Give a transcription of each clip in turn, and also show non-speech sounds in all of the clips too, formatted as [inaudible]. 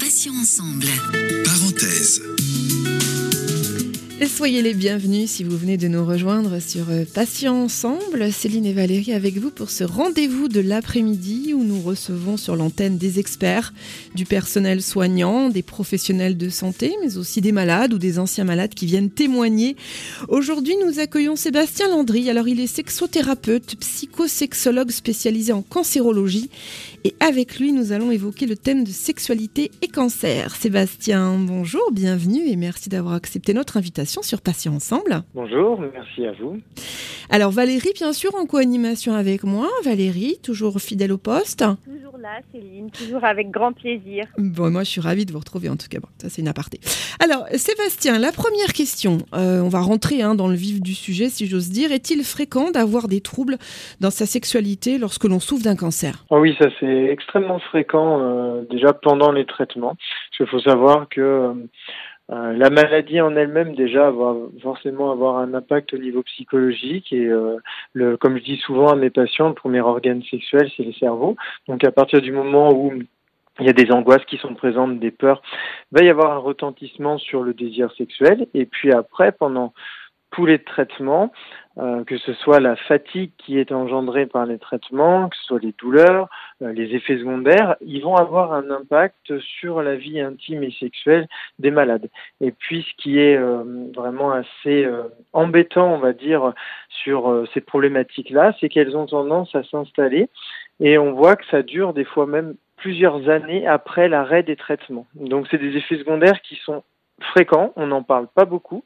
Passions ensemble. Parenthèse. Et soyez les bienvenus si vous venez de nous rejoindre sur euh, Patients Ensemble. Céline et Valérie avec vous pour ce rendez-vous de l'après-midi où nous recevons sur l'antenne des experts, du personnel soignant, des professionnels de santé, mais aussi des malades ou des anciens malades qui viennent témoigner. Aujourd'hui, nous accueillons Sébastien Landry. Alors, il est sexothérapeute, psychosexologue spécialisé en cancérologie. Et avec lui, nous allons évoquer le thème de sexualité et cancer. Sébastien, bonjour, bienvenue et merci d'avoir accepté notre invitation sur Patients Ensemble. Bonjour, merci à vous. Alors Valérie, bien sûr, en co-animation avec moi. Valérie, toujours fidèle au poste. Toujours là, Céline, toujours avec grand plaisir. Bon, moi, je suis ravie de vous retrouver en tout cas. Bon, ça, c'est une aparté. Alors, Sébastien, la première question. Euh, on va rentrer hein, dans le vif du sujet, si j'ose dire. Est-il fréquent d'avoir des troubles dans sa sexualité lorsque l'on souffre d'un cancer? Oh Oui, ça c'est extrêmement fréquent euh, déjà pendant les traitements. Il faut savoir que euh, euh, la maladie en elle-même déjà va forcément avoir un impact au niveau psychologique et le, comme je dis souvent à mes patients, le premier organe sexuel c'est le cerveau. Donc à partir du moment où il y a des angoisses qui sont présentes, des peurs, il va y avoir un retentissement sur le désir sexuel et puis après pendant tous les traitements, euh, que ce soit la fatigue qui est engendrée par les traitements, que ce soit les douleurs, euh, les effets secondaires, ils vont avoir un impact sur la vie intime et sexuelle des malades. Et puis ce qui est euh, vraiment assez embêtant, on va dire, sur ces problématiques-là, c'est qu'elles ont tendance à s'installer et on voit que ça dure des fois même plusieurs années après l'arrêt des traitements. Donc c'est des effets secondaires qui sont fréquents, on n'en parle pas beaucoup,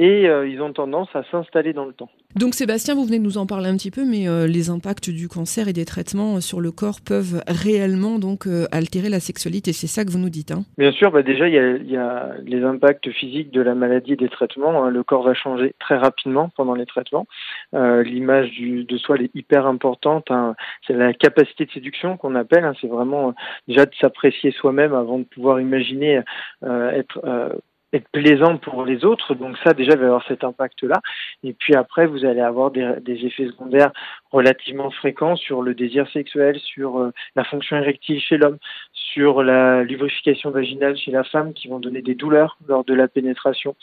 et euh, ils ont tendance à s'installer dans le temps. Donc Sébastien, vous venez de nous en parler un petit peu, mais euh, les impacts du cancer et des traitements euh, sur le corps peuvent réellement donc altérer la sexualité. C'est ça que vous nous dites. Hein? Bien sûr, bah déjà il y, a, il y, a, les impacts physiques de la maladie et des traitements. Hein. Le corps va changer très rapidement pendant les traitements. L'image de soi est hyper importante. Hein. C'est la capacité de séduction qu'on appelle. Hein. C'est vraiment déjà de s'apprécier soi-même avant de pouvoir imaginer être être plaisant pour les autres. Donc ça, déjà, va avoir cet impact-là. Et puis après, vous allez avoir des, effets secondaires relativement fréquents sur le désir sexuel, sur euh, la fonction érectile chez l'homme, sur la lubrification vaginale chez la femme, qui vont donner des douleurs lors de la pénétration.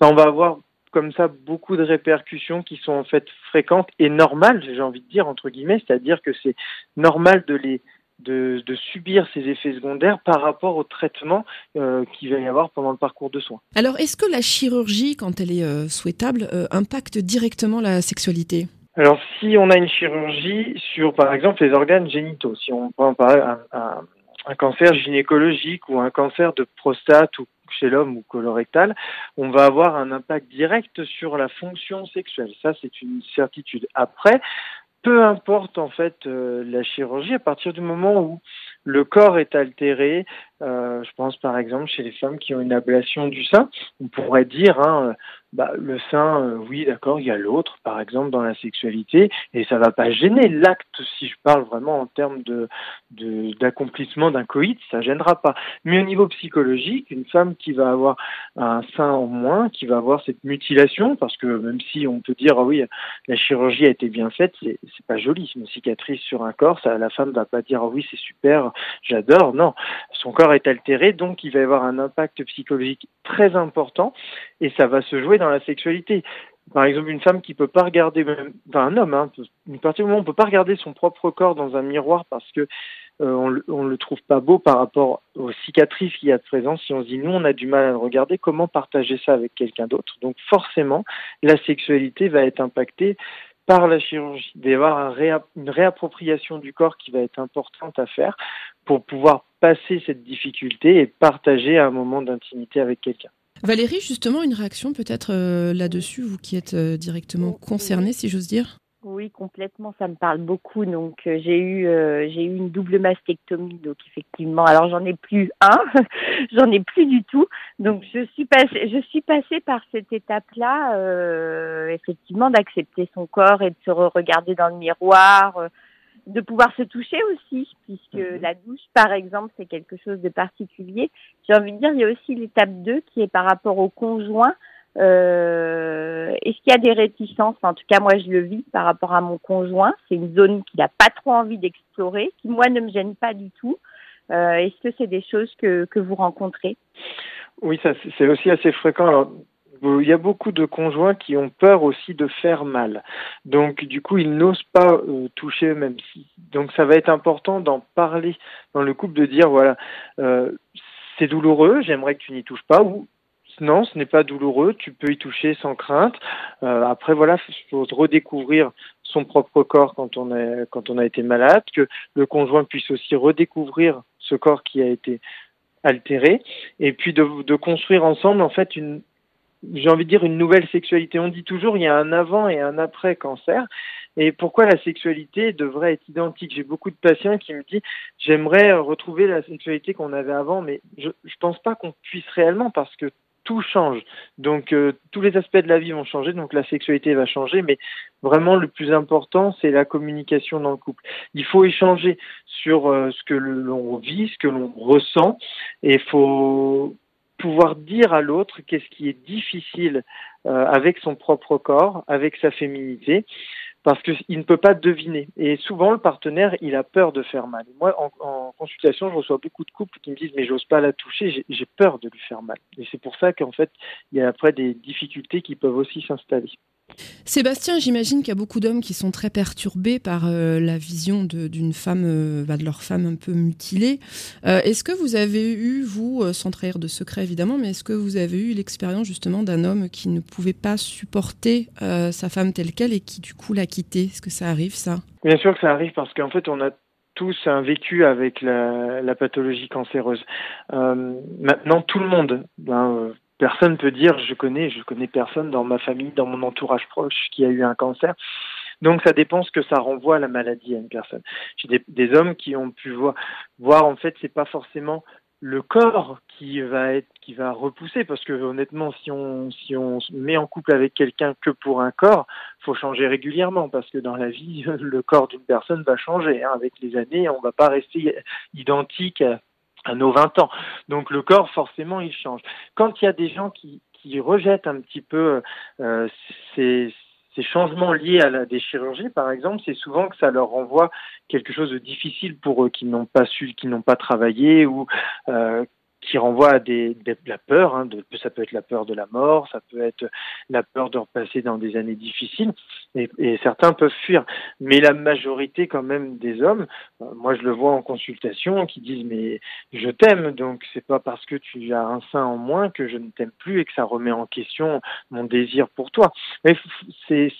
On va avoir comme ça beaucoup de répercussions qui sont en fait fréquentes et normales, j'ai envie de dire entre guillemets, c'est-à-dire que c'est normal de les de, subir ces effets secondaires par rapport au traitement euh, qu'il va y avoir pendant le parcours de soins. Alors, est-ce que la chirurgie, quand elle est euh, souhaitable, euh, impacte directement la sexualité? Alors, si on a une chirurgie sur, par exemple, les organes génitaux, si on prend par un, un, un cancer gynécologique ou un cancer de prostate ou chez l'homme ou colorectal, on va avoir un impact direct sur la fonction sexuelle. Ça, c'est une certitude. Après, peu importe en fait euh, la chirurgie, à partir du moment où le corps est altéré, euh, je pense par exemple chez les femmes qui ont une ablation du sein, on pourrait dire hein, bah, le sein, euh, oui, d'accord, il y a l'autre, par exemple, dans la sexualité, et ça va pas gêner l'acte, si je parle vraiment en termes d'accomplissement d'un coït, ça gênera pas. Mais au niveau psychologique, une femme qui va avoir un sein en moins, qui va avoir cette mutilation, parce que même si on peut dire, ah oui, la chirurgie a été bien faite, c'est pas joli, une cicatrice sur un corps, la femme va pas dire, ah oui, c'est super, j'adore, non, son corps est altéré, donc il va y avoir un impact psychologique très important, et ça va se jouer dans la sexualité. Par exemple, une femme qui peut pas regarder, enfin un homme, hein, une partie du moment on peut pas regarder son propre corps dans un miroir parce que euh, on, le, le trouve pas beau par rapport aux cicatrices qu'il y a de présent. Si on se dit nous on a du mal à le regarder, comment partager ça avec quelqu'un d'autre? Donc forcément, la sexualité va être impactée par la chirurgie, Il une réappropriation du corps qui va être importante à faire pour pouvoir passer cette difficulté et partager un moment d'intimité avec quelqu'un. Valérie, justement, une réaction peut-être euh, là-dessus, vous qui êtes euh, directement concernée, si j'ose dire? Oui, complètement, ça me parle beaucoup. Donc euh, j'ai eu j'ai eu une double mastectomie, donc effectivement. Alors j'en ai plus un, [laughs] j'en ai plus du tout. Donc je suis passée je suis passée par cette étape-là, effectivement, d'accepter son corps et de se regarder dans le miroir, de pouvoir se toucher aussi, puisque mhm. la douche, par exemple, c'est quelque chose de particulier. J'ai envie de dire, il y a aussi l'étape 2 qui est par rapport au conjoint. Euh, Est-ce qu'il y a des réticences? En tout cas, moi, je le vis par rapport à mon conjoint. C'est une zone qu'il n'a pas trop envie d'explorer, qui moi ne me gêne pas du tout. Euh, Est-ce que c'est des choses que, que vous rencontrez? Oui, c'est aussi assez fréquent. Il y a beaucoup de conjoints qui ont peur aussi de faire mal. Donc, du coup, ils n'osent pas euh, toucher eux-mêmes. Donc, ça va être important d'en parler dans le couple, de dire, voilà, c'est douloureux, j'aimerais que tu n'y touches pas, non, ce n'est pas douloureux, tu peux y toucher sans crainte. Euh, après, voilà, il faut redécouvrir son propre corps quand on, quand on a été malade, que le conjoint puisse aussi redécouvrir ce corps qui a été altéré, et puis de, de construire ensemble, en fait, une, j'ai envie de dire une nouvelle sexualité. On dit toujours il y a un avant et un après cancer. Et pourquoi la sexualité devrait être identique? J'ai beaucoup de patients qui me disent j'aimerais retrouver la sexualité qu'on avait avant, mais je ne pense pas qu'on puisse réellement parce que tout change. Donc euh, tous les aspects de la vie vont changer, donc la sexualité va changer, mais vraiment le plus important, c'est la communication dans le couple. Il faut échanger sur euh, ce que l'on vit, ce que l'on ressent, et il faut pouvoir dire à l'autre qu'est-ce qui est difficile euh, avec son propre corps, avec sa féminité, parce qu'il ne peut pas deviner. Et souvent, le partenaire, il a peur de faire mal. Moi, en, en consultation, je reçois beaucoup de couples qui me disent mais j'ose pas la toucher, j'ai peur de lui faire mal. Et c'est pour ça qu'en fait, il y a après des difficultés qui peuvent aussi s'installer. Sébastien, j'imagine qu'il y a beaucoup d'hommes qui sont très perturbés par euh, la vision d'une femme, euh, bah, de leur femme un peu mutilée. Euh, est-ce que vous avez eu, vous, sans trahir de secret évidemment, mais est-ce que vous avez eu l'expérience justement d'un homme qui ne pouvait pas supporter sa femme telle qu'elle et qui du coup l'a quittée? Est-ce que ça arrive ça? Bien sûr que ça arrive parce qu'en fait on a tous un vécu avec la, pathologie cancéreuse. Maintenant tout le monde, ben, personne peut dire je connais, je connais personne dans ma famille, dans mon entourage proche qui a eu un cancer. Donc ça dépend ce que ça renvoie à la maladie à une personne. J'ai des, hommes qui ont pu voir, voir en fait c'est pas forcément le corps qui va être qui va repousser parce que honnêtement si on si on se met en couple avec quelqu'un que pour un corps faut changer régulièrement parce que dans la vie [laughs] le corps d'une personne va changer hein. avec les années on va pas rester identique à, nos 20 ans. Donc le corps, forcément, il change. Quand il y a des gens qui, qui rejettent un petit peu euh, ces, ces changements liés à la, des chirurgies, par exemple, c'est souvent que ça leur renvoie quelque chose de difficile pour eux, qui n'ont pas su, qui n'ont pas travaillé ou euh, qui renvoie à des, la peur. Hein, ça peut être la peur de la mort, ça peut être la peur de repasser dans des années difficiles, et, et certains peuvent fuir. Mais la majorité, quand même, des hommes, euh, moi je le vois en consultation, qui disent mais je t'aime, donc c'est pas parce que tu as un sein en moins que je ne t'aime plus et que ça remet en question mon désir pour toi. Mais c'est,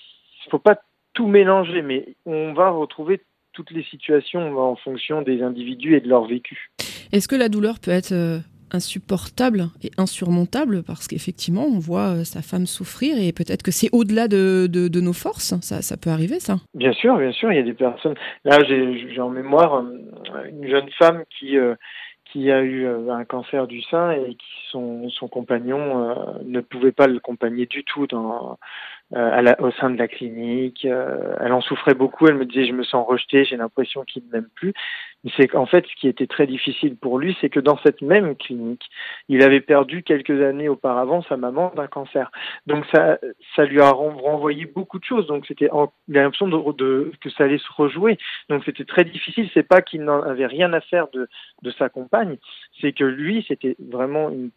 faut pas tout mélanger, mais on va retrouver toutes les situations en fonction des individus et de leur vécu. Est-ce que la douleur peut être euh, insupportable et insurmontable parce qu'effectivement on voit euh, sa femme souffrir et peut-être que c'est au-delà de, de, nos forces, ça, ça peut arriver ça. Bien sûr, bien sûr, il y a des personnes, là j'ai en mémoire euh, une jeune femme qui, euh, qui a eu un cancer du sein et qui son, son compagnon ne pouvait pas l'accompagner du tout dans, euh, au sein de la clinique. Euh, elle en souffrait beaucoup. Elle me disait je me sens rejetée, j'ai l'impression qu'il ne m'aime plus. Mais c'est qu'en fait ce qui était très difficile pour lui, c'est que dans cette même clinique, il avait perdu quelques années auparavant sa maman d'un cancer. Donc ça, ça lui a renvoyé beaucoup de choses. Donc c'était, il a l'impression de, que ça allait se rejouer. Donc c'était très difficile. C'est pas qu'il n'en avait rien à faire de, de sa compagne, c'est que lui c'était vraiment une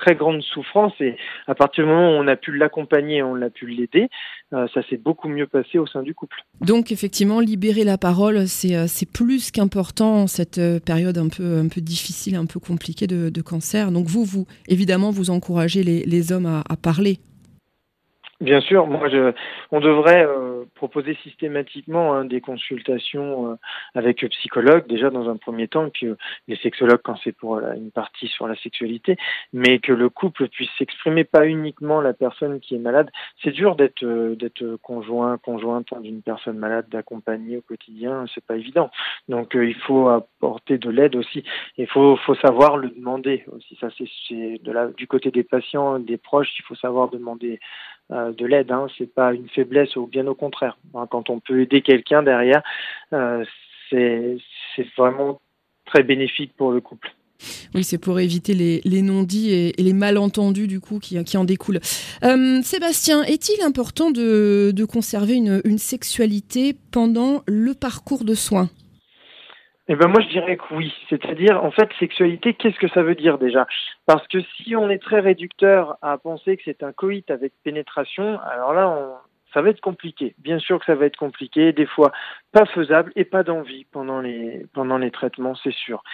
très grande souffrance et à partir du moment où on a pu l'accompagner, on a pu l'aider, euh, ça s'est beaucoup mieux passé au sein du couple. Donc effectivement, libérer la parole, c'est euh, plus qu'important en cette euh, période un peu, un peu difficile, un peu compliquée de, cancer. Donc vous, vous évidemment, vous encouragez les, les hommes à parler Bien sûr, moi je, on devrait euh, proposer systématiquement hein, des consultations euh, avec le psychologue déjà dans un premier temps, puis euh, les sexologues quand c'est pour une partie sur la sexualité, mais que le couple puisse s'exprimer, pas uniquement la personne qui est malade. C'est dur d'être d'être conjoint, conjointe d'une personne malade, d'accompagner au quotidien, c'est pas évident. Donc il faut apporter de l'aide aussi. Il faut faut savoir le demander aussi. Ça c'est de la du côté des patients, des proches, il faut savoir demander euh, de l'aide. Hein. C'est pas une faiblesse ou bien au contraire. Hein, quand on peut aider quelqu'un derrière, euh, c'est vraiment très bénéfique pour le couple. Oui, c'est pour éviter les, non-dits et, les malentendus du coup qui, en découlent. Euh, Sébastien, est-il important de, conserver une, sexualité pendant le parcours de soins? Eh ben moi je dirais que oui, c'est-à-dire en fait sexualité, qu'est-ce que ça veut dire déjà? Parce que si on est très réducteur à penser que c'est un coït avec pénétration, alors là on, ça va être compliqué. Bien sûr que ça va être compliqué, des fois pas faisable et pas d'envie pendant les pendant les traitements, c'est sûr.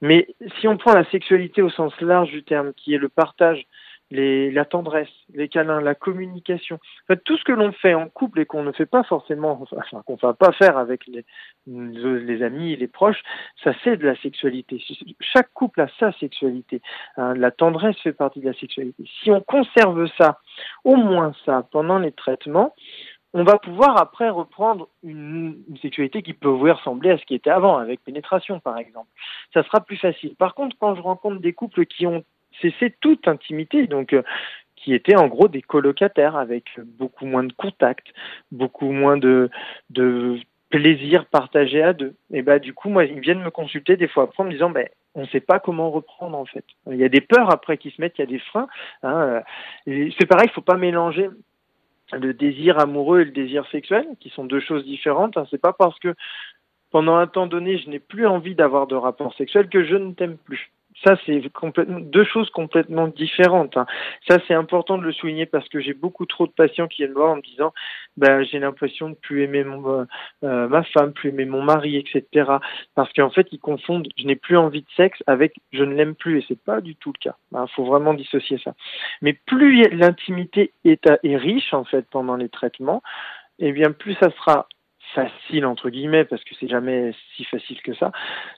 Mais si on prend la sexualité au sens large du terme, qui est le partage les, la tendresse, les câlins, la communication. En fait, tout ce que l'on fait en couple et qu'on ne fait pas forcément, enfin qu'on ne va pas faire avec les, les amis, les proches, ça c'est de la sexualité. Chaque couple a sa sexualité. Hein, la tendresse fait partie de la sexualité. Si on conserve ça, au moins ça, pendant les traitements, on va pouvoir après reprendre une, une, sexualité qui peut ressembler à ce qui était avant, avec pénétration par exemple. Ça sera plus facile. Par contre, quand je rencontre des couples qui ont cessé toute intimité, donc euh, qui étaient en gros des colocataires avec beaucoup moins de contacts, beaucoup moins de, plaisir partagé à deux. Et bah du coup, moi, ils viennent me consulter des fois après en me disant, ben, on ne sait pas comment reprendre en fait. Il y a des peurs après qui se mettent, il y a des freins. Hein. C'est pareil, il faut pas mélanger le désir amoureux et le désir sexuel, qui sont deux choses différentes. Hein. C'est pas parce que pendant un temps donné, je n'ai plus envie d'avoir de rapport sexuel que je ne t'aime plus. Ça, c'est complètement deux choses complètement différentes. Hein. Ça, c'est important de le souligner parce que j'ai beaucoup trop de patients qui viennent me voir en me disant, ben, j'ai l'impression de plus aimer mon, euh, ma femme, plus aimer mon mari, etc. Parce qu'en fait, ils confondent, je n'ai plus envie de sexe avec je ne l'aime plus, et c'est pas du tout le cas. Il ben, faut vraiment dissocier ça. Mais plus l'intimité est, est riche en fait pendant les traitements, eh bien plus ça sera facile entre guillemets parce que c'est jamais si facile que ça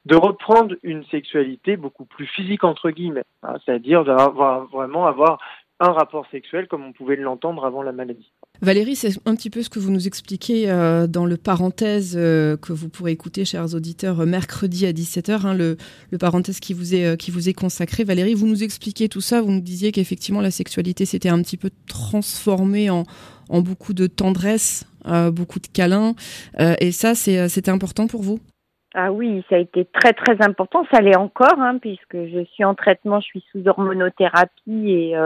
de reprendre une sexualité beaucoup plus physique entre guillemets hein, c'est-à-dire d'avoir vraiment avoir un rapport sexuel comme on pouvait l'entendre avant la maladie. Valérie, c'est un petit peu ce que vous nous expliquez euh, dans le parenthèse euh, que vous pourrez écouter, chers auditeurs, mercredi à 17h, hein, le, parenthèse qui vous, est, euh, qui vous est consacré. Valérie, vous nous expliquez tout ça, vous nous disiez qu'effectivement la sexualité s'était un petit peu transformée en, en beaucoup de tendresse, beaucoup de câlins, et ça, c'était important pour vous? Ah oui, ça a été très très important. Ça l'est encore, hein, puisque je suis en traitement, je suis sous hormonothérapie et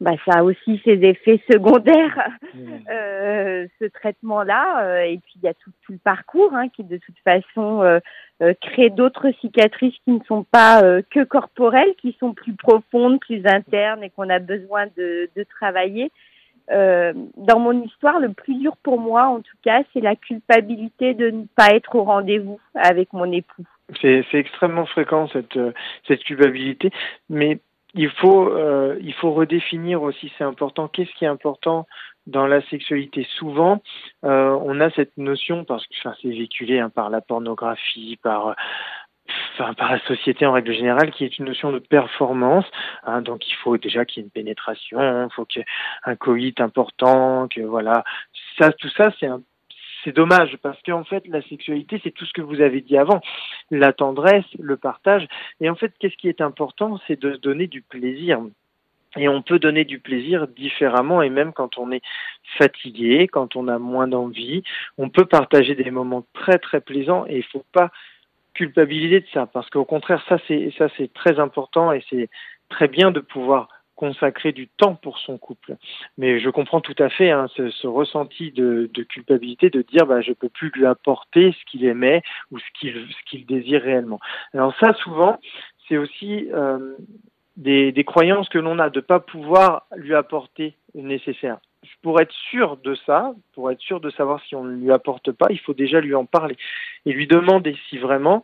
bah, ça a aussi ses effets [laughs] secondaires, mmh. euh, ce traitement-là. Euh, et puis il y a tout, tout le parcours hein, qui de toute façon euh, euh crée d'autres cicatrices qui ne sont pas euh, que corporelles, qui sont plus profondes, plus internes et qu'on a besoin de, de travailler. dans mon histoire, le plus dur pour moi, en tout cas, c'est la culpabilité de ne pas être au rendez-vous avec mon époux. C'est extrêmement fréquent cette, cette culpabilité, mais il faut, euh, il faut redéfinir aussi, c'est important, qu'est-ce qui est important dans la sexualité. Souvent, euh, on a cette notion, parce que enfin, c'est véhiculé hein, par la pornographie, par, enfin, par la société en règle générale, qui est une notion de performance. Hein, donc, il faut déjà qu'il y ait une pénétration, il faut qu'il y ait un coït important, que voilà. Ça, tout ça, c'est un c'est dommage parce qu'en fait la sexualité c'est tout ce que vous avez dit avant, la tendresse, le partage et en fait qu'est-ce qui est important c'est de donner du plaisir. Et on peut donner du plaisir différemment et même quand on est fatigué, quand on a moins d'envie, on peut partager des moments très très plaisants et il faut pas culpabiliser de ça parce qu'au contraire ça c'est ça c'est très important et c'est très bien de pouvoir consacrer du temps pour son couple. Mais je comprends tout à fait hein, ce, ressenti de, culpabilité de dire bah, je peux plus lui apporter ce qu'il aimait ou ce qu'il ce désire réellement. Alors ça, souvent, c'est aussi euh, des, croyances que l'on a de pas pouvoir lui apporter le nécessaire. Pour être sûr de ça, pour être sûr de savoir si on ne lui apporte pas, il faut déjà lui en parler et lui demander si vraiment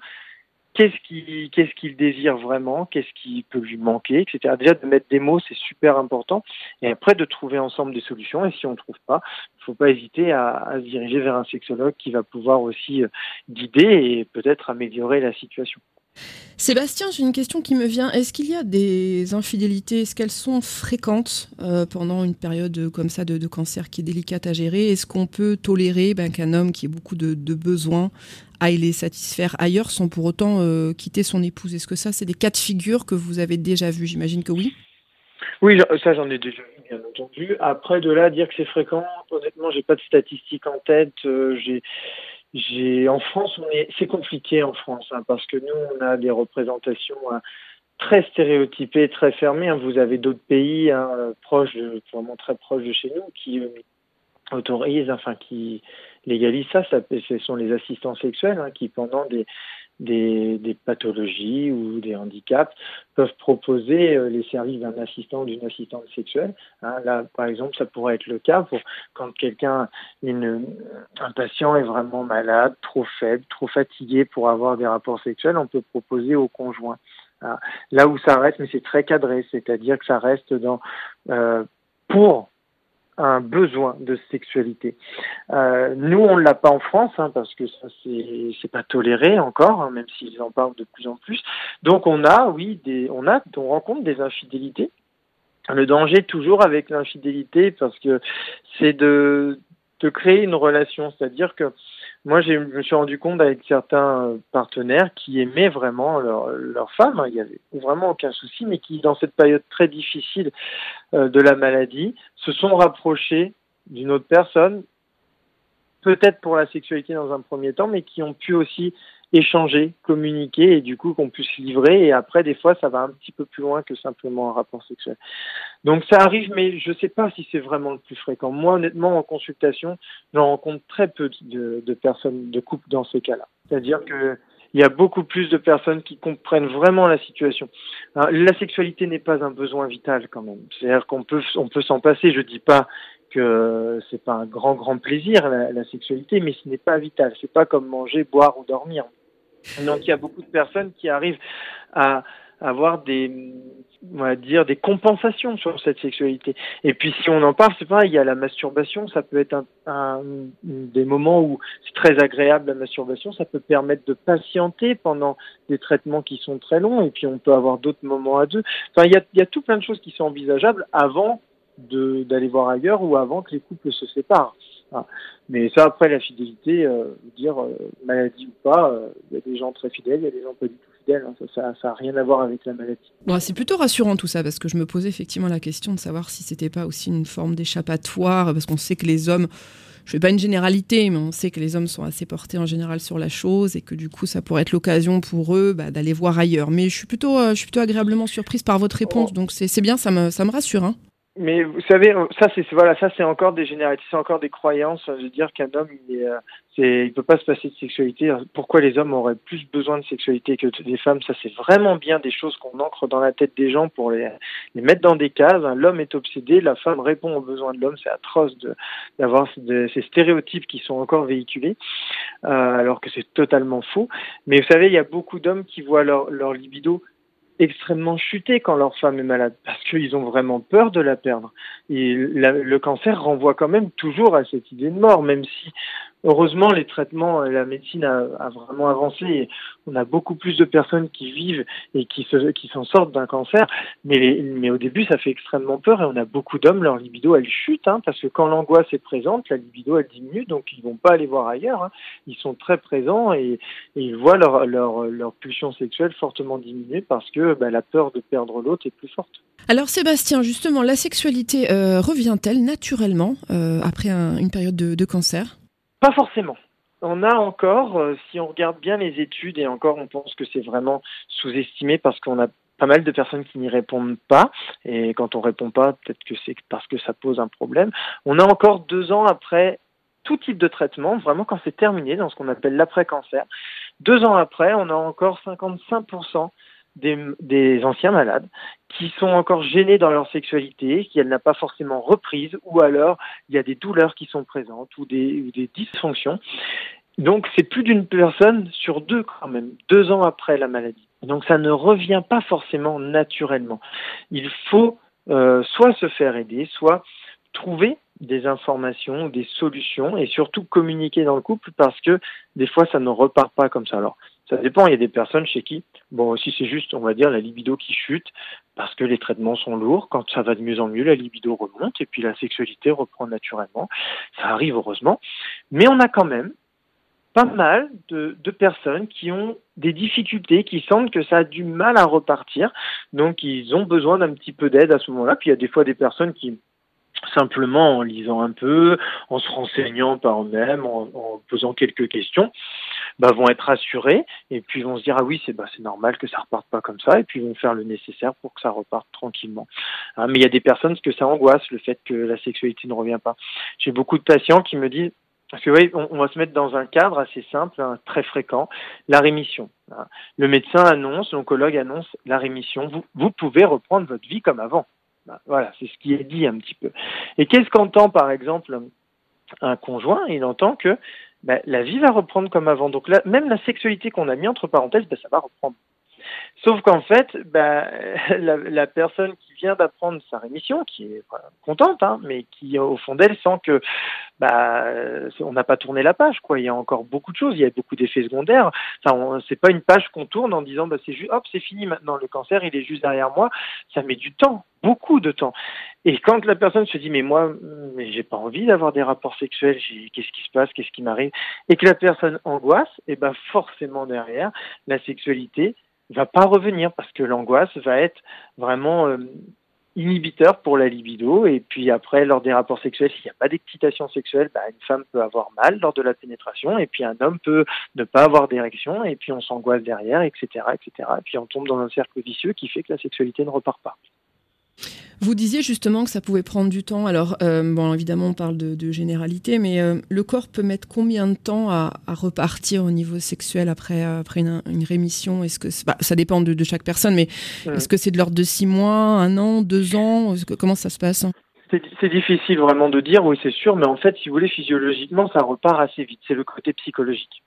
qu'est-ce qu'il qu'est-ce qu'il désire vraiment, qu'est-ce qui peut lui manquer, etc. Déjà de mettre des mots, c'est super important. Et après de trouver ensemble des solutions. Et si on ne trouve pas, il ne faut pas hésiter à, se diriger vers un sexologue qui va pouvoir aussi euh, guider et peut-être améliorer la situation. Sébastien, j'ai une question qui me vient. Est-ce qu'il y a des infidélités? Est-ce qu'elles sont fréquentes euh, pendant une période comme ça de, cancer qui est délicate à gérer? Est-ce qu'on peut tolérer ben, qu'un homme qui ait beaucoup de, besoins aille les satisfaire ailleurs sans pour autant euh, quitter son épouse Est-ce que ça, c'est des cas de figure que vous avez déjà vus? J'imagine que oui. Oui, ça j'en ai déjà vu, bien entendu. Après, de là, dire que c'est fréquent, honnêtement, j'ai pas de statistiques en tête. Euh, j'ai en France, on est, c'est compliqué en France hein, parce que nous, on a des représentations hein, très stéréotypées, très fermées. Hein. Vous avez d'autres pays proches, vraiment très proches de chez nous, qui euh, autorisent, enfin qui ça. ça ce sont les assistants sexuels hein, qui, pendant des, des, pathologies ou des handicaps peuvent proposer euh, les services d'un assistant ou d'une assistante sexuelle. Hein, là, par exemple, ça pourrait être le cas pour quand quelqu'un, un patient est vraiment malade, trop faible, trop fatigué pour avoir des rapports sexuels, on peut proposer au conjoint. Hein. Là où ça reste, mais c'est très cadré, c'est-à-dire que ça reste dans euh, pour un besoin de sexualité. Euh, nous, on ne l'a pas en France, hein, parce que ça, c'est, pas toléré encore, hein, même s'ils en parlent de plus en plus. Donc, on a, oui, des, on a, on rencontre des infidélités. Le danger toujours avec l'infidélité, parce que c'est de, de créer une relation, c'est-à-dire que moi, je me suis rendu compte avec certains partenaires qui aimaient vraiment leur, femme, hein, il y avait vraiment aucun souci, mais qui, dans cette période très difficile euh, de la maladie, se sont rapprochés d'une autre personne, peut-être pour la sexualité dans un premier temps, mais qui ont pu aussi échanger, communiquer et du coup qu'on puisse livrer et après des fois ça va un petit peu plus loin que simplement un rapport sexuel. Donc ça arrive mais je sais pas si c'est vraiment le plus fréquent. Moi honnêtement en consultation j'en rencontre très peu de, personnes, de couples dans ces cas-là. C'est-à-dire que il y a beaucoup plus de personnes qui comprennent vraiment la situation. la sexualité n'est pas un besoin vital quand même. C'est-à-dire qu'on peut on peut s'en passer. Je dis pas que c'est pas un grand grand plaisir la, la sexualité, mais ce n'est pas vital. C'est pas comme manger, boire ou dormir. Donc il y a beaucoup de personnes qui arrivent à avoir des on va dire des compensations sur cette sexualité. Et puis si on en parle, c'est pareil, il y a la masturbation, ça peut être un, un des moments où c'est très agréable la masturbation, ça peut permettre de patienter pendant des traitements qui sont très longs, et puis on peut avoir d'autres moments à deux. Enfin, il y a, il y a tout plein de choses qui sont envisageables avant d'aller voir ailleurs ou avant que les couples se séparent. Mais ça, après, la fidélité, euh, dire euh, maladie ou pas, euh, il y a des gens très fidèles, il y a des gens pas du tout fidèles. Hein. ça n'a ça, rien à voir avec la maladie. Bon, c'est plutôt rassurant tout ça, parce que je me posais effectivement la question de savoir si c'était pas aussi une forme d'échappatoire, parce qu'on sait que les hommes, je fais pas une généralité, mais on sait que les hommes sont assez portés en général sur la chose et que du coup, ça pourrait être l'occasion pour eux bah, d'aller voir ailleurs. Mais je suis plutôt, je suis plutôt agréablement surprise par votre réponse, donc c'est bien, ça me, ça me rassure. Hein. Mais vous savez, ça c'est voilà, ça c'est encore des c'est encore des croyances. Je veux dire qu'un homme, il est, c'est, il peut pas se passer de sexualité. Pourquoi les hommes auraient plus besoin de sexualité que les femmes? Ça c'est vraiment bien des choses qu'on ancre dans la tête des gens pour les, les mettre dans des cases. L'homme est obsédé, la femme répond aux besoins de l'homme. C'est atroce de, d'avoir ces stéréotypes qui sont encore véhiculés, euh, alors que c'est totalement faux. Mais vous savez, il y a beaucoup d'hommes qui voient leur, leur libido extrêmement chuté quand leur femme est malade parce qu'ils ont vraiment peur de la perdre. Et le cancer renvoie quand même toujours à cette idée de mort, même si heureusement les traitements, la médecine a, vraiment avancé. Et on a beaucoup plus de personnes qui vivent et qui se, qui s'en sortent d'un cancer. Mais, les, mais au début, ça fait extrêmement peur et on a beaucoup d'hommes, leur libido elle chute hein, parce que quand l'angoisse est présente, la libido elle diminue, donc ils vont pas aller voir ailleurs. Hein. Ils sont très présents et, ils voient leur, leur, leur pulsion sexuelle fortement diminuer parce que bah, la peur de perdre l'autre est plus forte. Alors Sébastien, justement, la sexualité euh, revient-elle naturellement euh, après un, une période de, de cancer? Pas forcément. On a encore, euh, si on regarde bien les études, et encore on pense que c'est vraiment sous-estimé parce qu'on a pas mal de personnes qui n'y répondent pas, et quand on répond pas, peut-être que c'est parce que ça pose un problème. On a encore deux ans après tout type de traitement, vraiment quand c'est terminé, dans ce qu'on appelle l'après-cancer, deux ans après, on a encore 55% des, anciens malades qui sont encore gênés dans leur sexualité, qui elle n'a pas forcément reprise, ou alors il y a des douleurs qui sont présentes ou des, ou des dysfonctions. Donc c'est plus d'une personne sur deux quand même, deux ans après la maladie. Donc ça ne revient pas forcément naturellement. Il faut euh, soit se faire aider, soit trouver des informations, des solutions et surtout communiquer dans le couple parce que des fois ça ne repart pas comme ça. Alors ça dépend, il y a des personnes chez qui, bon, si c'est juste, on va dire, la libido qui chute, parce que les traitements sont lourds, quand ça va de mieux en mieux, la libido remonte, et puis la sexualité reprend naturellement. Ça arrive heureusement. Mais on a quand même pas mal de, de personnes qui ont des difficultés, qui sentent que ça a du mal à repartir, donc ils ont besoin d'un petit peu d'aide à ce moment-là. Puis il y a des fois des personnes qui simplement en lisant un peu, en se renseignant par eux-mêmes, en, posant quelques questions, bah, vont être rassurés et puis vont se dire ah oui c'est bah, c'est normal que ça reparte pas comme ça et puis vont faire le nécessaire pour que ça reparte tranquillement. Hein, mais il y a des personnes que ça angoisse le fait que la sexualité ne revient pas. J'ai beaucoup de patients qui me disent parce que oui, on, va se mettre dans un cadre assez simple, hein, très fréquent, la rémission. Hein. Le médecin annonce, l'oncologue annonce la rémission. Vous, vous pouvez reprendre votre vie comme avant. Bah, voilà, c'est ce qui est dit un petit peu. Et qu'est-ce qu'entend par exemple un conjoint? Il entend que bah, la vie va reprendre comme avant. Donc là, même la sexualité qu'on a mis entre parenthèses, bah, ça va reprendre. Sauf qu'en fait, bah, [laughs] la, personne qui vient d'apprendre sa rémission, qui est contente, hein, mais qui au fond d'elle sent que bah, on n'a pas tourné la page, quoi. Il y a encore beaucoup de choses, il y a beaucoup d'effets secondaires. Enfin, c'est pas une page qu'on tourne en disant, bah, c'est juste, hop, c'est fini maintenant, le cancer, il est juste derrière moi. Ça met du temps, beaucoup de temps. Et quand la personne se dit, mais moi, mais j'ai pas envie d'avoir des rapports sexuels, qu'est-ce qui se passe, qu'est-ce qui m'arrive, et que la personne angoisse, et ben forcément derrière, la sexualité va pas revenir parce que l'angoisse va être vraiment euh, inhibiteur pour la libido. Et puis après, lors des rapports sexuels, s'il n'y a pas d'excitation sexuelle, bah, une femme peut avoir mal lors de la pénétration, et puis un homme peut ne pas avoir d'érection, et puis on s'angoisse derrière, etc., etc. Et puis on tombe dans un cercle vicieux qui fait que la sexualité ne repart pas. Vous disiez justement que ça pouvait prendre du temps. Alors, euh, bon, évidemment, on parle de, généralité, mais euh, le corps peut mettre combien de temps à, repartir au niveau sexuel après, après une, rémission? Est-ce que bah, ça dépend de, chaque personne, mais est-ce que c'est de l'ordre de six mois, un an, deux ans? Comment ça se passe? C'est difficile vraiment de dire, oui c'est sûr, mais en fait, si vous voulez, physiologiquement, ça repart assez vite. C'est le côté psychologique.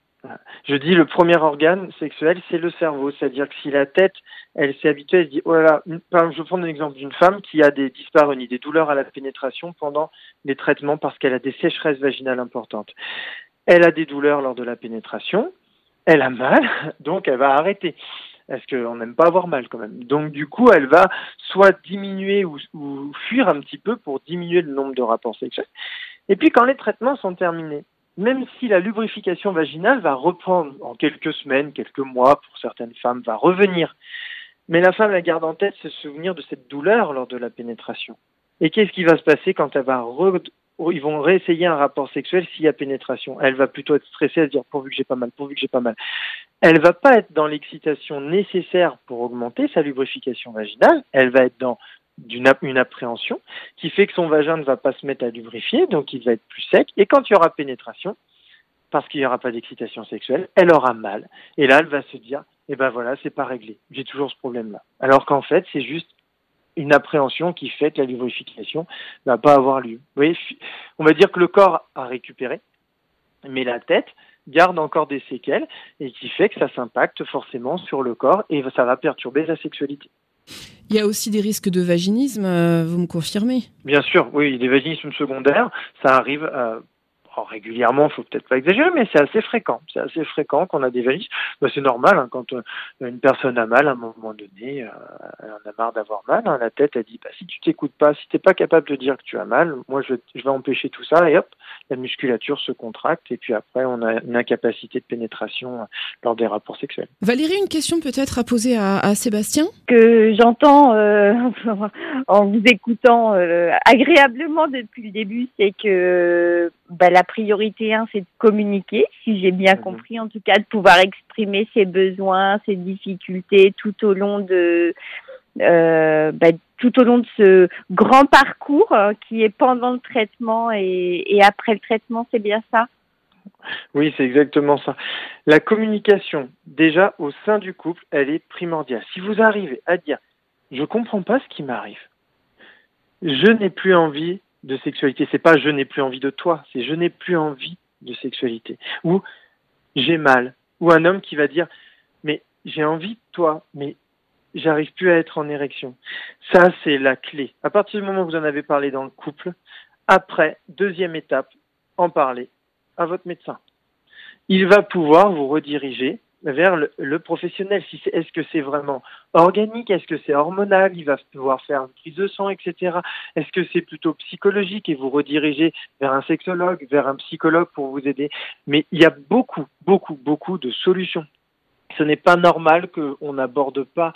Je dis le premier organe sexuel, c'est le cerveau. C'est-à-dire que si la tête, elle s'est habituée, elle se dit, oh là là, je vais prendre l'exemple d'une femme qui a des dyspareunies, des douleurs à la pénétration pendant les traitements parce qu'elle a des sécheresses vaginales importantes. Elle a des douleurs lors de la pénétration, elle a mal, [laughs] donc elle va arrêter. Parce qu'on n'aime pas avoir mal quand même. Donc du coup, elle va soit diminuer ou, ou fuir un petit peu pour diminuer le nombre de rapports sexuels. Et puis quand les traitements sont terminés, même si la lubrification vaginale va reprendre en quelques semaines, quelques mois, pour certaines femmes, va revenir. Mais la femme la garde en tête ce souvenir de cette douleur lors de la pénétration. Et qu'est-ce qui va se passer quand elle va ils vont réessayer un rapport sexuel s'il y a pénétration? Elle va plutôt être stressée à se dire pourvu que j'ai pas mal, pourvu que j'ai pas mal. Elle va pas être dans l'excitation nécessaire pour augmenter sa lubrification vaginale. Elle va être dans d'une une appréhension qui fait que son vagin ne va pas se mettre à lubrifier, donc il va être plus sec. Et quand il y aura pénétration, parce qu'il n'y aura pas d'excitation sexuelle, elle aura mal. Et là, elle va se dire, eh ben voilà, c'est pas réglé. J'ai toujours ce problème-là. Alors qu'en fait, c'est juste une appréhension qui fait que la lubrification ne va pas avoir lieu. Vous on va dire que le corps a récupéré, mais la tête garde encore des séquelles et qui fait que ça s'impacte forcément sur le corps et ça va perturber la sexualité. Il y a aussi des risques de vaginisme, euh, vous me confirmez? Bien sûr, oui, des vaginismes secondaires, ça arrive euh, régulièrement, il faut peut-être pas exagérer, mais c'est assez fréquent. C'est assez fréquent qu'on a des vaginismes. Bah, c'est normal, hein, quand euh, une personne a mal, à un moment donné, elle en a marre d'avoir mal. Hein, la tête, a dit, bah, si tu t'écoutes pas, si tu n'es pas capable de dire que tu as mal, moi, je, je, vais empêcher tout ça, et hop, la musculature se contracte, et puis après, on a une incapacité de pénétration lors des rapports sexuels. Valérie, une question peut-être à poser à, Sébastien? Que j'entends euh, [laughs] en vous écoutant euh, agréablement depuis le début, c'est que bah, la priorité, hein, c'est de communiquer, si j'ai bien mhm. compris, en tout cas, de pouvoir exprimer ses besoins, ses difficultés tout au long de, euh, bah, tout au long de ce grand parcours qui est pendant le traitement et, et après le traitement, c'est bien ça? Oui, c'est exactement ça. La communication, déjà au sein du couple, elle est primordiale. Si vous arrivez à dire je comprends pas ce qui m'arrive, je n'ai plus envie de sexualité, c'est pas je n'ai plus envie de toi, c'est je n'ai plus envie de sexualité. Ou j'ai mal. Ou un homme qui va dire mais j'ai envie de toi, mais j'arrive plus à être en érection. Ça, c'est la clé. À partir du moment où vous en avez parlé dans le couple, après, deuxième étape, en parler à votre médecin. Il va pouvoir vous rediriger vers le, professionnel. Si est-ce que c'est vraiment organique, est-ce que c'est hormonal, il va pouvoir faire une prise de sang, etc. Est-ce que c'est plutôt psychologique et vous rediriger vers un sexologue, vers un psychologue pour vous aider. Mais il y a beaucoup, beaucoup, beaucoup de solutions. Ce n'est pas normal qu'on n'aborde pas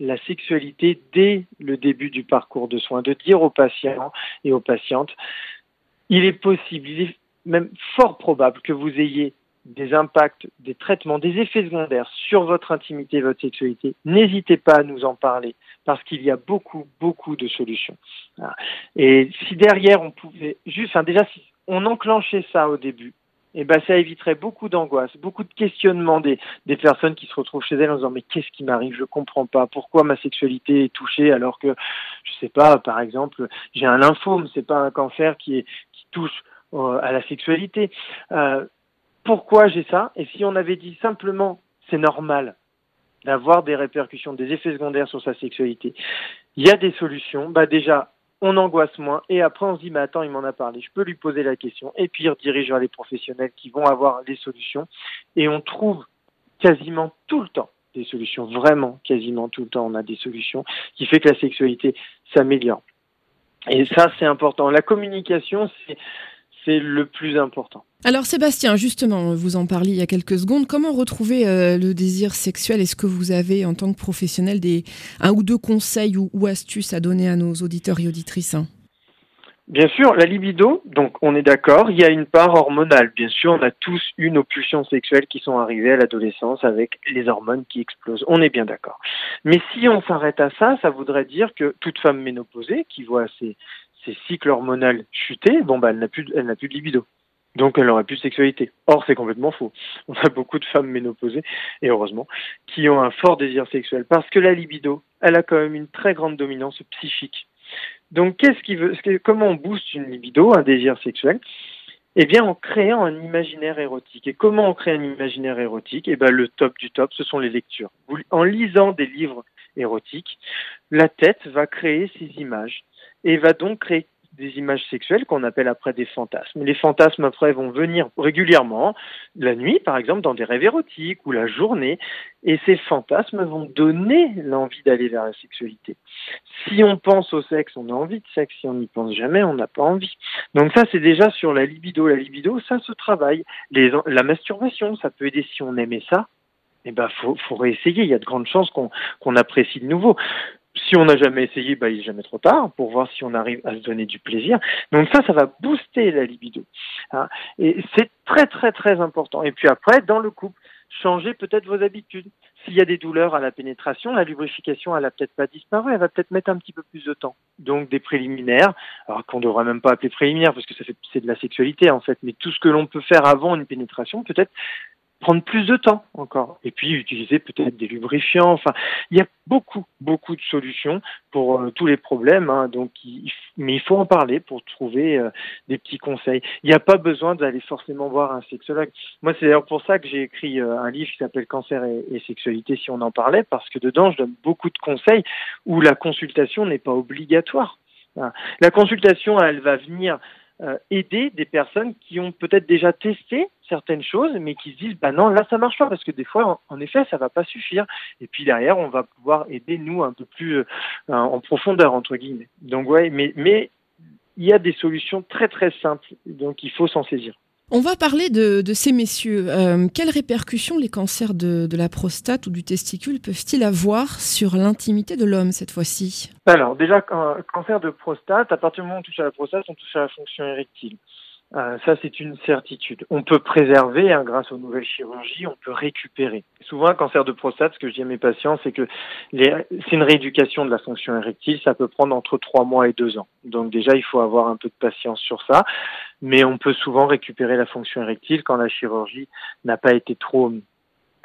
la sexualité dès le début du parcours de soins, de dire aux patients et aux patientes, il est possible, il est même fort probable que vous ayez des impacts, des traitements, des effets secondaires sur votre intimité, votre sexualité, n'hésitez pas à nous en parler parce qu'il y a beaucoup, beaucoup de solutions. Et si derrière on pouvait juste, enfin déjà si on enclenchait ça au début, eh ben ça éviterait beaucoup d'angoisse, beaucoup de questionnements des, des personnes qui se retrouvent chez elles en disant mais qu'est-ce qui m'arrive, je comprends pas, pourquoi ma sexualité est touchée alors que je sais pas, par exemple, j'ai un lymphome, c'est pas un cancer qui est qui touche euh, à la sexualité. Euh, pourquoi j'ai ça Et si on avait dit simplement c'est normal d'avoir des répercussions, des effets secondaires sur sa sexualité, il y a des solutions. Bah déjà, on angoisse moins et après on se dit mais attends il m'en a parlé, je peux lui poser la question et puis il redirige vers les professionnels qui vont avoir les solutions et on trouve quasiment tout le temps des solutions, vraiment quasiment tout le temps on a des solutions qui fait que la sexualité s'améliore. Et ça c'est important. La communication c'est c'est le plus important. Alors Sébastien, justement, vous en parliez il y a quelques secondes, comment retrouver euh, le désir sexuel? Est-ce que vous avez en tant que professionnel des un ou deux conseils ou, astuces à donner à nos auditeurs et auditrices? Bien sûr, la libido, donc on est d'accord, il y a une part hormonale. Bien sûr, on a tous eu nos pulsions sexuelles qui sont arrivées à l'adolescence avec les hormones qui explosent. On est bien d'accord. Mais si on s'arrête à ça, ça voudrait dire que toute femme ménopausée qui voit ses, ses cycles hormonaux chuter, bon bah elle n'a plus, elle n'a plus de libido. Donc elle n'aurait plus de sexualité. Or, c'est complètement faux. On a beaucoup de femmes ménopausées, et heureusement, qui ont un fort désir sexuel. Parce que la libido, elle a quand même une très grande dominance psychique. Donc, qu'est-ce qui veut, comment on booste une libido, un désir sexuel? Eh bien, en créant un imaginaire érotique. Et comment on crée un imaginaire érotique? Eh bien, le top du top, ce sont les lectures. En lisant des livres érotiques, la tête va créer ces images et va donc créer des images sexuelles qu'on appelle après des fantasmes. Les fantasmes après vont venir régulièrement, la nuit par exemple, dans des rêves érotiques ou la journée, et ces fantasmes vont donner l'envie d'aller vers la sexualité. Si on pense au sexe, on a envie de sexe, si on n'y pense jamais, on n'a pas envie. Donc ça c'est déjà sur la libido. La libido, ça se travaille. La masturbation, ça peut aider si on aimait ça, eh ben faut, réessayer. Il y a de grandes chances qu'on apprécie de nouveau si on n'a jamais essayé, bah, il est jamais trop tard pour voir si on arrive à se donner du plaisir. Donc ça, ça va booster la libido. Hein. Et c'est très très très important. Et puis après, dans le couple, changez peut-être vos habitudes. S'il y a des douleurs à la pénétration, la lubrification, elle a peut-être pas disparu, elle va peut-être mettre un petit peu plus de temps. Donc des préliminaires, alors qu'on devrait même pas appeler préliminaires parce que ça c'est de la sexualité en fait, mais tout ce que l'on peut faire avant une pénétration, peut-être prendre plus de temps encore. Et puis utiliser peut-être des lubrifiants. Enfin, il y a beaucoup, beaucoup de solutions pour euh, tous les problèmes. Hein. donc, mais il faut en parler pour trouver euh, des petits conseils. Il n'y a pas besoin d'aller forcément voir un sexologue. Moi, c'est d'ailleurs pour ça que j'ai écrit euh, un livre qui s'appelle Cancer et, et, sexualité, si on en parlait, parce que dedans, je donne beaucoup de conseils où la consultation n'est pas obligatoire. La consultation, elle va venir euh, aider des personnes qui ont peut-être déjà testé certaines choses, mais qui se disent, bah non, là ça marche pas, parce que des fois, en, effet, ça va pas suffire. Et puis derrière, on va pouvoir aider nous un peu plus euh, en profondeur entre guillemets. Donc ouais, mais mais il y a des solutions très très simples, donc il faut s'en saisir. On va parler de, ces messieurs. Euh, quelles répercussions les cancers de, la prostate ou du testicule peuvent-ils avoir sur l'intimité de l'homme cette fois-ci? Alors déjà, cancer de prostate, à partir du moment où on touche à la prostate, on touche à la fonction érectile. Euh, ça, c'est une certitude. On peut préserver hein, grâce aux nouvelles chirurgies, on peut récupérer. Souvent, un cancer de prostate, ce que je dis à mes patients, c'est que c'est une rééducation de la fonction érectile, ça peut prendre entre trois mois et deux ans. Donc déjà, il faut avoir un peu de patience sur ça, mais on peut souvent récupérer la fonction érectile quand la chirurgie n'a pas été trop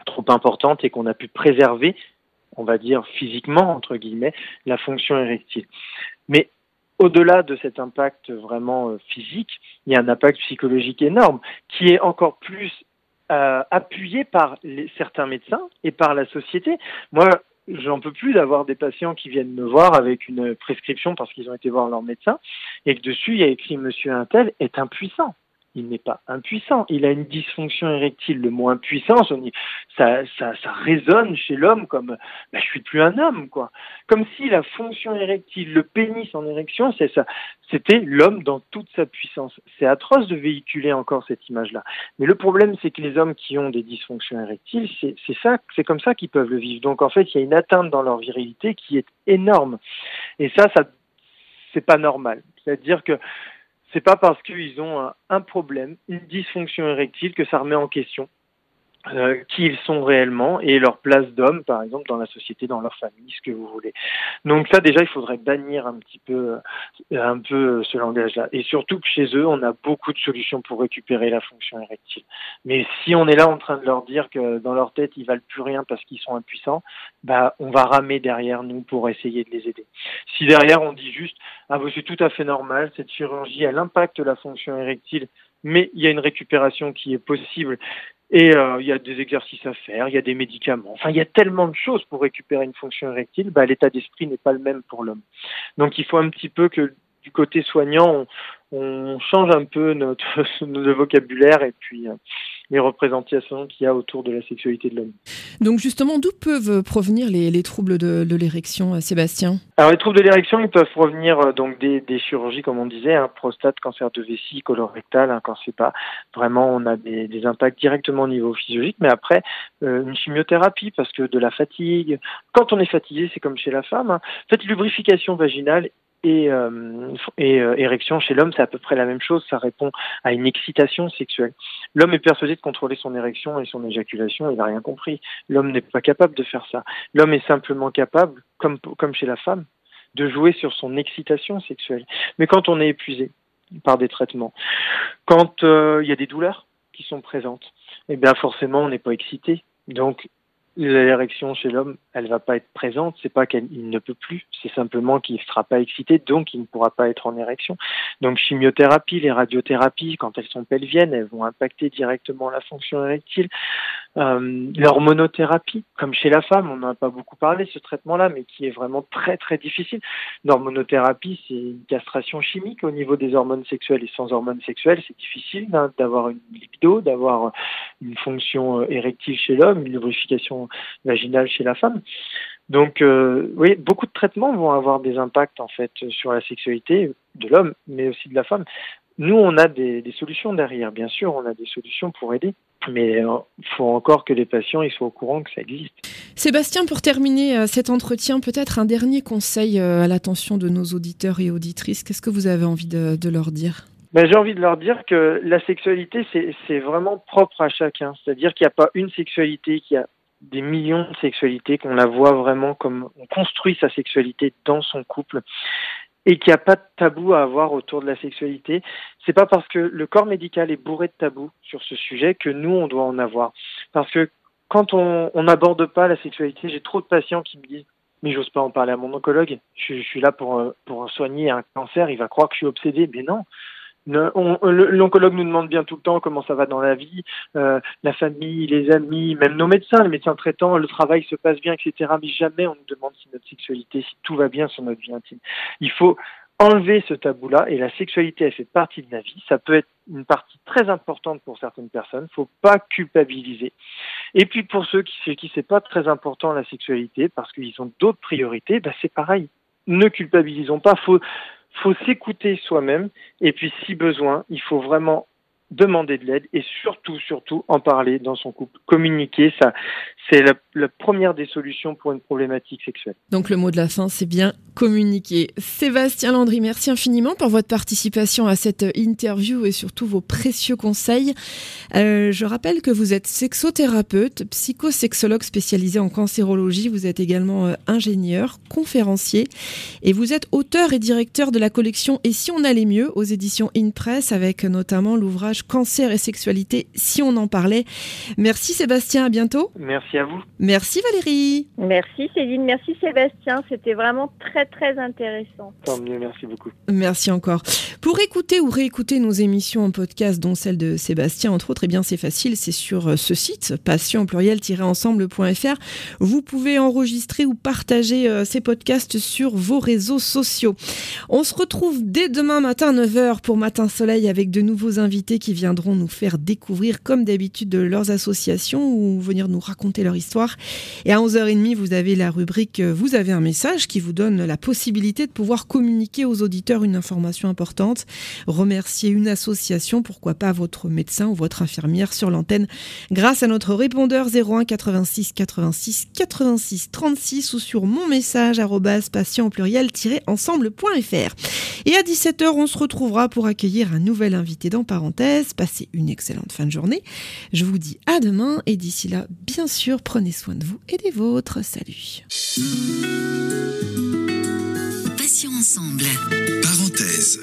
trop importante et qu'on a pu préserver, on va dire physiquement entre guillemets, la fonction érectile. Mais au-delà de cet impact vraiment euh, physique, il y a un impact psychologique énorme qui est encore plus euh, appuyé par certains médecins et par la société. Moi, j'en peux plus d'avoir des patients qui viennent me voir avec une prescription parce qu'ils ont été voir leur médecin et que dessus il y a écrit Monsieur Intel est impuissant il n'est pas impuissant. Il a une dysfonction érectile. Le mot impuissance, ça, ça, ça résonne chez l'homme comme bah, je suis plus un homme, quoi. Comme si la fonction érectile, le pénis en érection, c'était l'homme dans toute sa puissance. C'est atroce de véhiculer encore cette image-là. Mais le problème, c'est que les hommes qui ont des dysfonctions érectiles, c'est ça, c'est comme ça qu'ils peuvent le vivre. Donc en fait, il y a une atteinte dans leur virilité qui est énorme. Et ça, ça, c'est pas normal. C'est-à-dire que c'est pas parce qu'ils ont un, problème, une dysfonction érectile que ça remet en question euh, qui ils sont réellement et leur place d'homme, par exemple, dans la société, dans leur famille, ce que vous voulez. Donc ça, déjà, il faudrait bannir un petit peu, euh, un peu ce langage-là. Et surtout que chez eux, on a beaucoup de solutions pour récupérer la fonction érectile. Mais si on est là en train de leur dire que dans leur tête, ils valent plus rien parce qu'ils sont impuissants, bah, on va ramer derrière nous pour essayer de les aider. Si derrière, on dit juste, ah, c'est tout à fait normal, cette chirurgie, elle impacte la fonction érectile mais il y a une récupération qui est possible et euh, il y a des exercices à faire, il y a des médicaments. Enfin, il y a tellement de choses pour récupérer une fonction érectile. Bah, l'état d'esprit n'est pas le même pour l'homme. Donc, il faut un petit peu que du côté soignant, on, change un peu notre, [laughs] notre vocabulaire et puis euh, les représentations qu'il y a autour de la sexualité de l'homme. Donc justement, d'où peuvent provenir les, les troubles de, de l'érection, euh, Sébastien? Alors les troubles de l'érection, ils peuvent provenir euh, donc des, des, chirurgies, comme on disait, hein, prostate, cancer de vessie, colorectal, hein, quand c'est pas vraiment, on a des, des, impacts directement au niveau physiologique, mais après euh, une chimiothérapie parce que de la fatigue. Quand on est fatigué, c'est comme chez la femme. Hein. En fait, lubrification vaginale et, euh, euh, érection chez l'homme, c'est à peu près la même chose. Ça répond à une excitation sexuelle. L'homme est persuadé de contrôler son érection et son éjaculation. Il n'a rien compris. L'homme n'est pas capable de faire ça. L'homme est simplement capable, comme, comme chez la femme, de jouer sur son excitation sexuelle. Mais quand on est épuisé par des traitements, quand euh, il y a des douleurs qui sont présentes, eh bien forcément on n'est pas excité. Donc l'érection chez l'homme, elle va pas être présente. C'est pas qu'il ne peut plus, c'est simplement qu'il ne sera pas excité, donc il ne pourra pas être en érection. Donc chimiothérapie, les radiothérapies, quand elles sont pelviennes, elles vont impacter directement la fonction érectile. Euh, L'hormonothérapie, comme chez la femme, on n'en a pas beaucoup parlé ce traitement-là, mais qui est vraiment très très difficile. L'hormonothérapie, c'est une castration chimique au niveau des hormones sexuelles et sans hormones sexuelles, c'est difficile hein, d'avoir une libido, d'avoir une fonction euh, érectile chez l'homme, une lubrification vaginale chez la femme. Donc euh, oui, beaucoup de traitements vont avoir des impacts en fait sur la sexualité de l'homme, mais aussi de la femme. Nous, on a des, des, solutions derrière, bien sûr, on a des solutions pour aider, mais il euh, faut encore que les patients ils soient au courant que ça existe. Sébastien, pour terminer euh, cet entretien, peut-être un dernier conseil à l'attention de nos auditeurs et auditrices. Qu'est-ce que vous avez envie de, de leur dire? Ben, J'ai envie de leur dire que la sexualité, c'est vraiment propre à chacun. C'est-à-dire qu'il n'y a pas une sexualité, qu'il y a des millions de sexualités, qu'on la voit vraiment comme on construit sa sexualité dans son couple et qu'il n'y a pas de tabou à avoir autour de la sexualité. C'est pas parce que le corps médical est bourré de tabous sur ce sujet que nous on doit en avoir. Parce que quand on n'aborde pas la sexualité, j'ai trop de patients qui me disent mais j'ose pas en parler à mon oncologue. Je, suis là pour pour soigner un cancer. Il va croire que je suis obsédé. Mais non, L'oncologue nous demande bien tout le temps comment ça va dans la vie, euh, la famille, les amis, même nos médecins, les médecins traitants, le travail se passe bien, etc. Mais jamais on nous demande si notre sexualité, si tout va bien sur notre vie intime. Il faut enlever ce tabou-là et la sexualité, elle fait partie de la vie. Ça peut être une partie très importante pour certaines personnes. Faut pas culpabiliser. Et puis pour ceux qui, qui c'est pas très important la sexualité parce qu'ils ont d'autres priorités, bah c'est pareil. Ne culpabilisons pas. Faut faut s'écouter soi-même. Et puis si besoin, il faut vraiment demander de l'aide et surtout, surtout en parler dans son couple. Communiquer, ça, c'est la, première des solutions pour une problématique sexuelle. Donc le mot de la fin, c'est bien communiquer. Sébastien Landry, merci infiniment pour votre participation à cette interview et surtout vos précieux conseils. Euh, je rappelle que vous êtes sexothérapeute, psychosexologue spécialisé en cancérologie. Vous êtes également euh, ingénieur, conférencier et vous êtes auteur et directeur de la collection Et si on allait mieux aux éditions InPress avec notamment l'ouvrage Cancer et sexualité si on en parlait. Merci Sébastien, à bientôt. Merci à vous. Merci Valérie. Merci Céline, merci Sébastien, c'était vraiment très très intéressant. Tant mieux, merci beaucoup. Merci encore. Pour écouter ou réécouter nos émissions en podcast, dont celle de Sébastien entre autres, eh bien c'est facile, c'est sur euh, ce site, passion pluriel-ensemble.fr. Vous pouvez enregistrer ou partager euh, ces podcasts sur vos réseaux sociaux. On se retrouve dès demain matin à 9h pour Matin Soleil avec de nouveaux invités qui viendront nous faire découvrir, comme d'habitude, leurs associations ou venir nous raconter leur histoire. Et à 11h30, vous avez la rubrique Vous avez un message qui vous donne la possibilité de pouvoir communiquer aux auditeurs une information importante, remercier une association, pourquoi pas votre médecin ou votre infirmière sur l'antenne grâce à notre répondeur 01 86 86 86 36 ou sur mon message patient au pluriel-ensemble.fr. Et à 17h, on se retrouvera pour accueillir un nouvel invité dans parenthèse. Passez une excellente fin de journée. Je vous dis à demain et d'ici là, bien sûr, prenez soin de vous et des vôtres. Salut. Passion ensemble. Parenthèse.